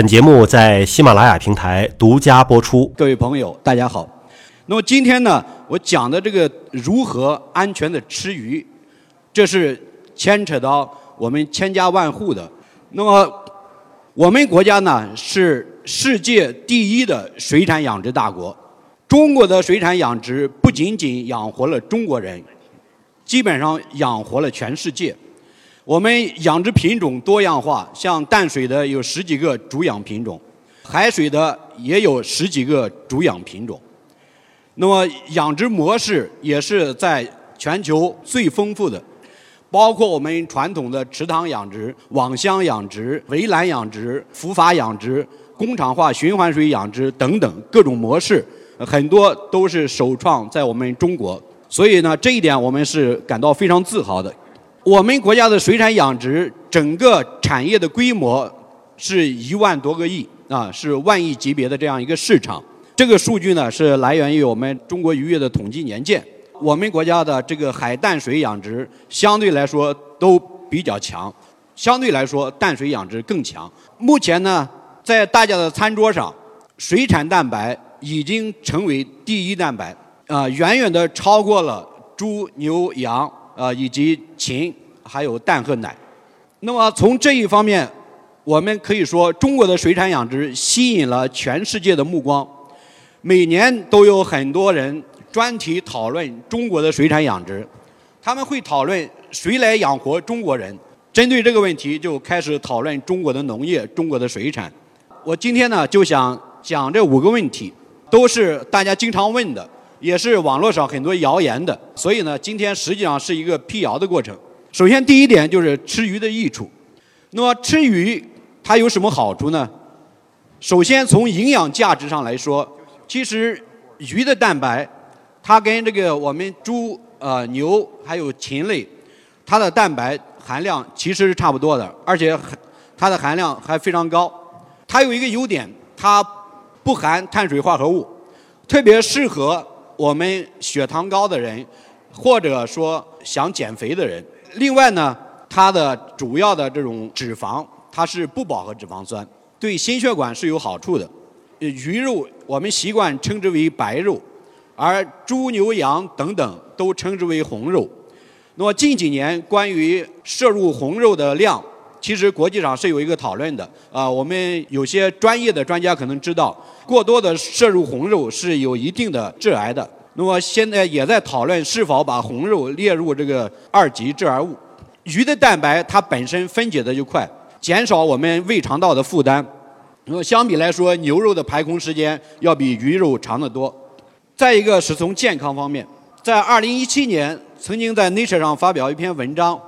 本节目在喜马拉雅平台独家播出。各位朋友，大家好。那么今天呢，我讲的这个如何安全的吃鱼，这是牵扯到我们千家万户的。那么我们国家呢是世界第一的水产养殖大国，中国的水产养殖不仅仅养活了中国人，基本上养活了全世界。我们养殖品种多样化，像淡水的有十几个主养品种，海水的也有十几个主养品种。那么养殖模式也是在全球最丰富的，包括我们传统的池塘养殖、网箱养殖、围栏养殖、浮筏养殖、工厂化循环水养殖等等各种模式，很多都是首创在我们中国。所以呢，这一点我们是感到非常自豪的。我们国家的水产养殖整个产业的规模是一万多个亿啊，是万亿级别的这样一个市场。这个数据呢是来源于我们中国渔业的统计年鉴。我们国家的这个海淡水养殖相对来说都比较强，相对来说淡水养殖更强。目前呢，在大家的餐桌上，水产蛋白已经成为第一蛋白啊，远远的超过了猪、牛、羊。啊，以及禽，还有蛋和奶。那么从这一方面，我们可以说，中国的水产养殖吸引了全世界的目光。每年都有很多人专题讨论中国的水产养殖，他们会讨论谁来养活中国人。针对这个问题，就开始讨论中国的农业、中国的水产。我今天呢，就想讲这五个问题，都是大家经常问的。也是网络上很多谣言的，所以呢，今天实际上是一个辟谣的过程。首先，第一点就是吃鱼的益处。那么，吃鱼它有什么好处呢？首先，从营养价值上来说，其实鱼的蛋白，它跟这个我们猪、呃牛还有禽类，它的蛋白含量其实是差不多的，而且它的含量还非常高。它有一个优点，它不含碳水化合物，特别适合。我们血糖高的人，或者说想减肥的人，另外呢，它的主要的这种脂肪，它是不饱和脂肪酸，对心血管是有好处的。鱼肉我们习惯称之为白肉，而猪牛羊等等都称之为红肉。那么近几年关于摄入红肉的量，其实国际上是有一个讨论的。啊，我们有些专业的专家可能知道。过多的摄入红肉是有一定的致癌的。那么现在也在讨论是否把红肉列入这个二级致癌物。鱼的蛋白它本身分解的就快，减少我们胃肠道的负担。那么相比来说，牛肉的排空时间要比鱼肉长得多。再一个是从健康方面，在2017年曾经在 Nature 上发表一篇文章，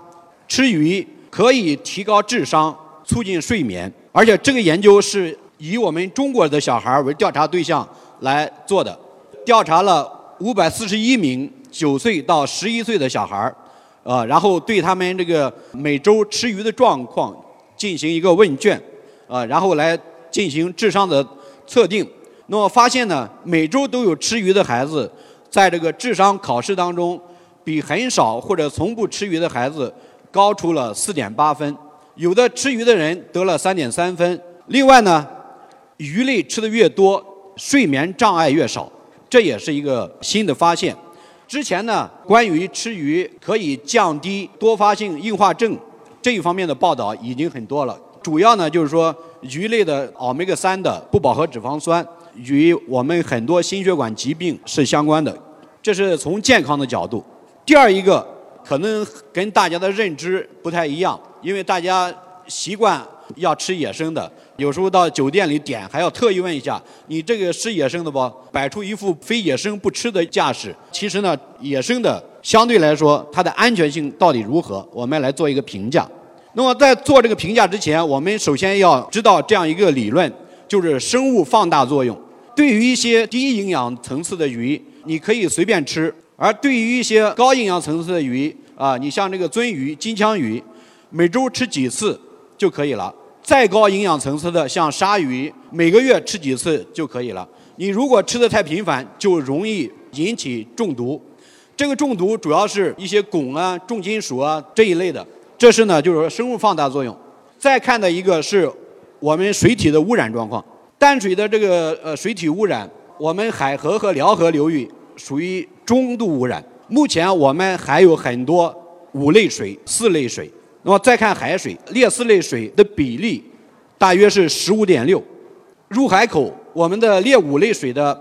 吃鱼可以提高智商、促进睡眠，而且这个研究是。以我们中国的小孩儿为调查对象来做的，调查了五百四十一名九岁到十一岁的小孩儿，啊，然后对他们这个每周吃鱼的状况进行一个问卷，啊，然后来进行智商的测定。那么发现呢，每周都有吃鱼的孩子，在这个智商考试当中，比很少或者从不吃鱼的孩子高出了四点八分，有的吃鱼的人得了三点三分。另外呢。鱼类吃的越多，睡眠障碍越少，这也是一个新的发现。之前呢，关于吃鱼可以降低多发性硬化症这一方面的报道已经很多了。主要呢就是说，鱼类的欧米伽三的不饱和脂肪酸与我们很多心血管疾病是相关的，这是从健康的角度。第二一个，可能跟大家的认知不太一样，因为大家习惯要吃野生的。有时候到酒店里点，还要特意问一下你这个是野生的不？摆出一副非野生不吃的架势。其实呢，野生的相对来说它的安全性到底如何？我们来做一个评价。那么在做这个评价之前，我们首先要知道这样一个理论，就是生物放大作用。对于一些低营养层次的鱼，你可以随便吃；而对于一些高营养层次的鱼，啊，你像这个鳟鱼、金枪鱼，每周吃几次就可以了。再高营养层次的，像鲨鱼，每个月吃几次就可以了。你如果吃的太频繁，就容易引起中毒。这个中毒主要是一些汞啊、重金属啊这一类的。这是呢，就是说生物放大作用。再看的一个是我们水体的污染状况。淡水的这个呃水体污染，我们海河和辽河流域属于中度污染。目前我们还有很多五类水、四类水。那么再看海水，劣四类水的比例大约是十五点六。入海口，我们的劣五类水的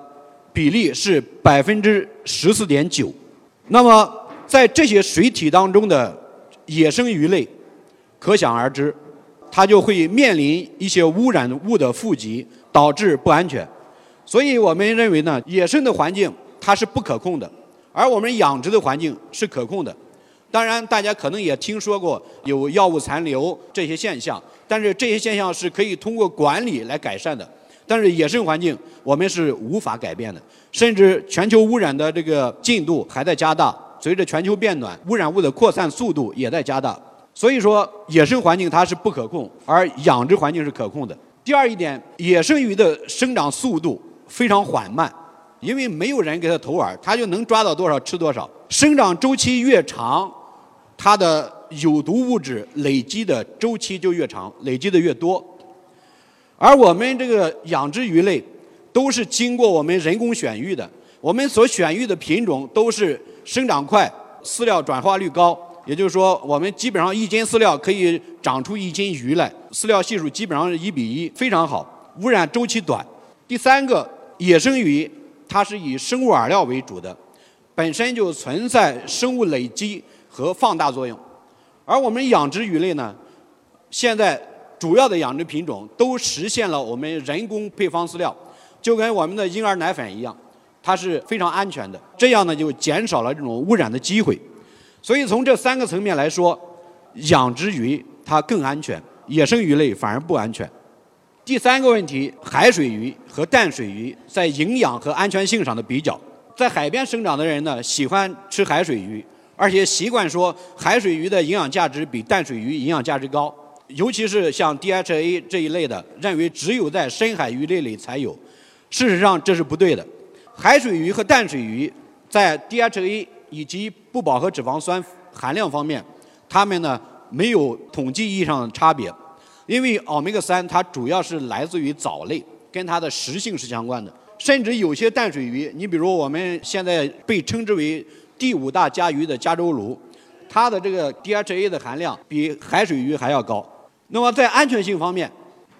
比例是百分之十四点九。那么在这些水体当中的野生鱼类，可想而知，它就会面临一些污染物的富集，导致不安全。所以我们认为呢，野生的环境它是不可控的。而我们养殖的环境是可控的，当然大家可能也听说过有药物残留这些现象，但是这些现象是可以通过管理来改善的。但是野生环境我们是无法改变的，甚至全球污染的这个进度还在加大，随着全球变暖，污染物的扩散速度也在加大。所以说，野生环境它是不可控，而养殖环境是可控的。第二一点，野生鱼的生长速度非常缓慢。因为没有人给它投饵，它就能抓到多少吃多少。生长周期越长，它的有毒物质累积的周期就越长，累积的越多。而我们这个养殖鱼类，都是经过我们人工选育的，我们所选育的品种都是生长快、饲料转化率高。也就是说，我们基本上一斤饲料可以长出一斤鱼来，饲料系数基本上是一比一，非常好，污染周期短。第三个，野生鱼。它是以生物饵料为主的，本身就存在生物累积和放大作用。而我们养殖鱼类呢，现在主要的养殖品种都实现了我们人工配方饲料，就跟我们的婴儿奶粉一样，它是非常安全的。这样呢，就减少了这种污染的机会。所以从这三个层面来说，养殖鱼它更安全，野生鱼类反而不安全。第三个问题，海水鱼和淡水鱼在营养和安全性上的比较。在海边生长的人呢，喜欢吃海水鱼，而且习惯说海水鱼的营养价值比淡水鱼营养价值高。尤其是像 DHA 这一类的，认为只有在深海鱼类里才有。事实上这是不对的。海水鱼和淡水鱼在 DHA 以及不饱和脂肪酸含量方面，它们呢没有统计意义上的差别。因为欧米伽三它主要是来自于藻类，跟它的食性是相关的。甚至有些淡水鱼，你比如我们现在被称之为第五大家鱼的加州鲈，它的这个 DHA 的含量比海水鱼还要高。那么在安全性方面，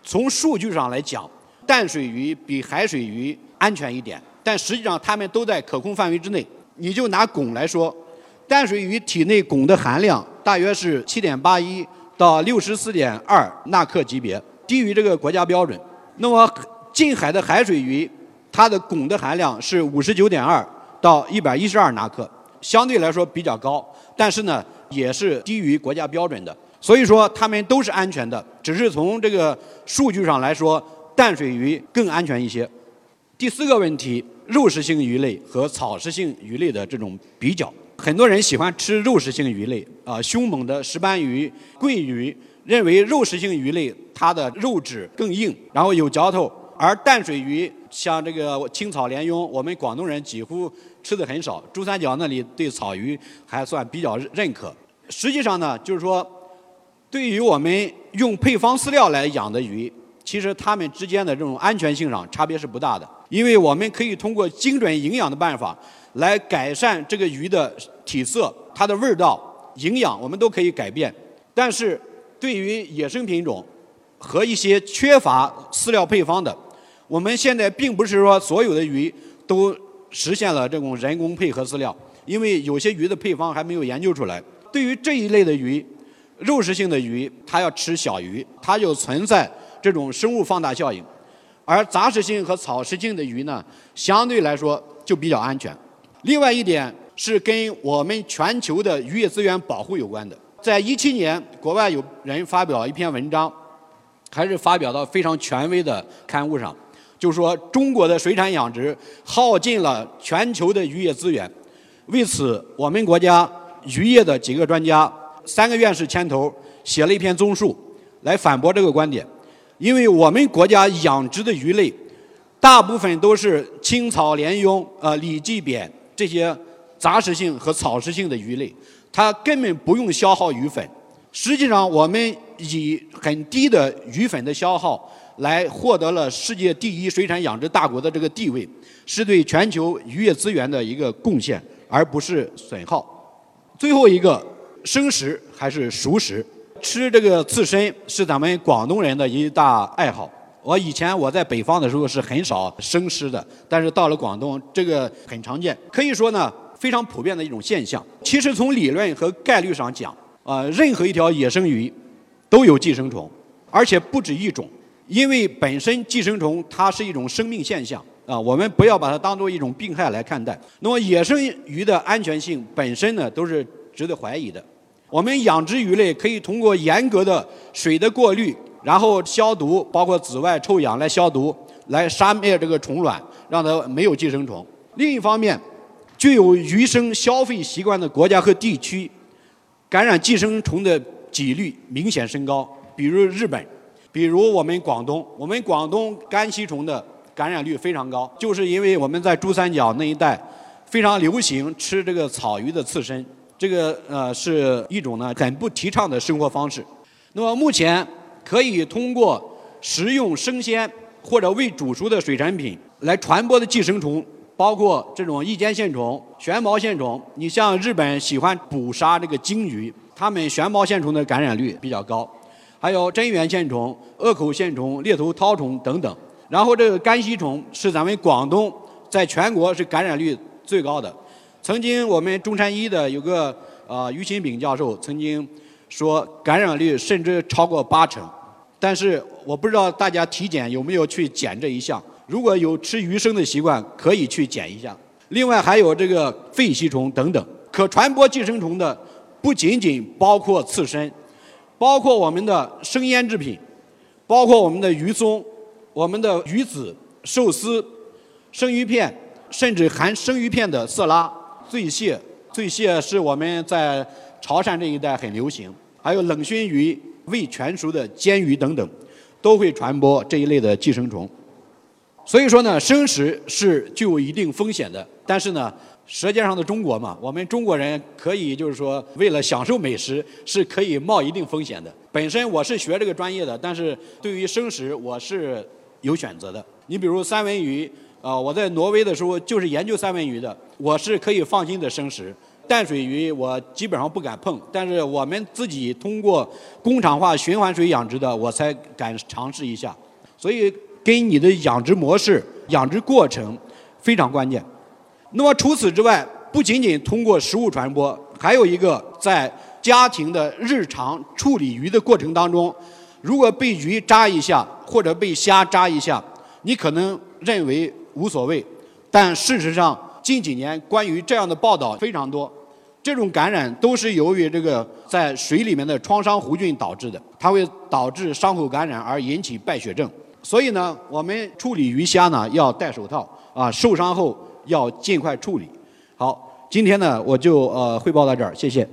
从数据上来讲，淡水鱼比海水鱼安全一点，但实际上它们都在可控范围之内。你就拿汞来说，淡水鱼体内汞的含量大约是七点八一。到六十四点二纳克级别，低于这个国家标准。那么近海的海水鱼，它的汞的含量是五十九点二到一百一十二纳克，相对来说比较高，但是呢也是低于国家标准的。所以说它们都是安全的，只是从这个数据上来说，淡水鱼更安全一些。第四个问题，肉食性鱼类和草食性鱼类的这种比较。很多人喜欢吃肉食性鱼类啊，凶猛的石斑鱼、桂鱼，认为肉食性鱼类它的肉质更硬，然后有嚼头；而淡水鱼像这个青草鲢鳙，我们广东人几乎吃的很少。珠三角那里对草鱼还算比较认可。实际上呢，就是说，对于我们用配方饲料来养的鱼，其实它们之间的这种安全性上差别是不大的，因为我们可以通过精准营养的办法。来改善这个鱼的体色、它的味道、营养，我们都可以改变。但是，对于野生品种和一些缺乏饲料配方的，我们现在并不是说所有的鱼都实现了这种人工配合饲料，因为有些鱼的配方还没有研究出来。对于这一类的鱼，肉食性的鱼，它要吃小鱼，它就存在这种生物放大效应；而杂食性和草食性的鱼呢，相对来说就比较安全。另外一点是跟我们全球的渔业资源保护有关的。在一七年，国外有人发表一篇文章，还是发表到非常权威的刊物上，就说中国的水产养殖耗尽了全球的渔业资源。为此，我们国家渔业的几个专家，三个院士牵头写了一篇综述，来反驳这个观点。因为我们国家养殖的鱼类，大部分都是青草鲢鳙、呃里脊扁。这些杂食性和草食性的鱼类，它根本不用消耗鱼粉，实际上，我们以很低的鱼粉的消耗来获得了世界第一水产养殖大国的这个地位，是对全球渔业资源的一个贡献，而不是损耗。最后一个，生食还是熟食？吃这个刺身是咱们广东人的一大爱好。我以前我在北方的时候是很少生吃的，但是到了广东，这个很常见，可以说呢非常普遍的一种现象。其实从理论和概率上讲，啊，任何一条野生鱼都有寄生虫，而且不止一种。因为本身寄生虫它是一种生命现象啊，我们不要把它当做一种病害来看待。那么野生鱼的安全性本身呢都是值得怀疑的。我们养殖鱼类可以通过严格的水的过滤，然后消毒，包括紫外臭氧来消毒，来杀灭这个虫卵，让它没有寄生虫。另一方面，具有鱼生消费习惯的国家和地区。感染寄生虫的几率明显升高，比如日本，比如我们广东，我们广东肝吸虫的感染率非常高，就是因为我们在珠三角那一带非常流行吃这个草鱼的刺身，这个呃是一种呢很不提倡的生活方式。那么目前可以通过食用生鲜或者未煮熟的水产品来传播的寄生虫。包括这种异尖线虫、旋毛线虫，你像日本喜欢捕杀这个鲸鱼，它们旋毛线虫的感染率比较高，还有真源线虫、恶口线虫、猎头绦虫等等。然后这个肝吸虫是咱们广东在全国是感染率最高的。曾经我们中山医的有个呃于新炳教授曾经说感染率甚至超过八成，但是我不知道大家体检有没有去检这一项。如果有吃鱼生的习惯，可以去检一下。另外还有这个肺吸虫等等，可传播寄生虫的不仅仅包括刺身，包括我们的生腌制品，包括我们的鱼松、我们的鱼子、寿司、生鱼片，甚至含生鱼片的色拉、醉蟹。醉蟹是我们在潮汕这一带很流行，还有冷熏鱼、未全熟的煎鱼等等，都会传播这一类的寄生虫。所以说呢，生食是具有一定风险的。但是呢，舌尖上的中国嘛，我们中国人可以就是说，为了享受美食，是可以冒一定风险的。本身我是学这个专业的，但是对于生食我是有选择的。你比如三文鱼，啊，我在挪威的时候就是研究三文鱼的，我是可以放心的生食。淡水鱼我基本上不敢碰，但是我们自己通过工厂化循环水养殖的，我才敢尝试一下。所以。跟你的养殖模式、养殖过程非常关键。那么除此之外，不仅仅通过食物传播，还有一个在家庭的日常处理鱼的过程当中，如果被鱼扎一下或者被虾扎一下，你可能认为无所谓，但事实上近几年关于这样的报道非常多。这种感染都是由于这个在水里面的创伤弧菌导致的，它会导致伤口感染而引起败血症。所以呢，我们处理鱼虾呢要戴手套啊，受伤后要尽快处理。好，今天呢我就呃汇报到这儿，谢谢。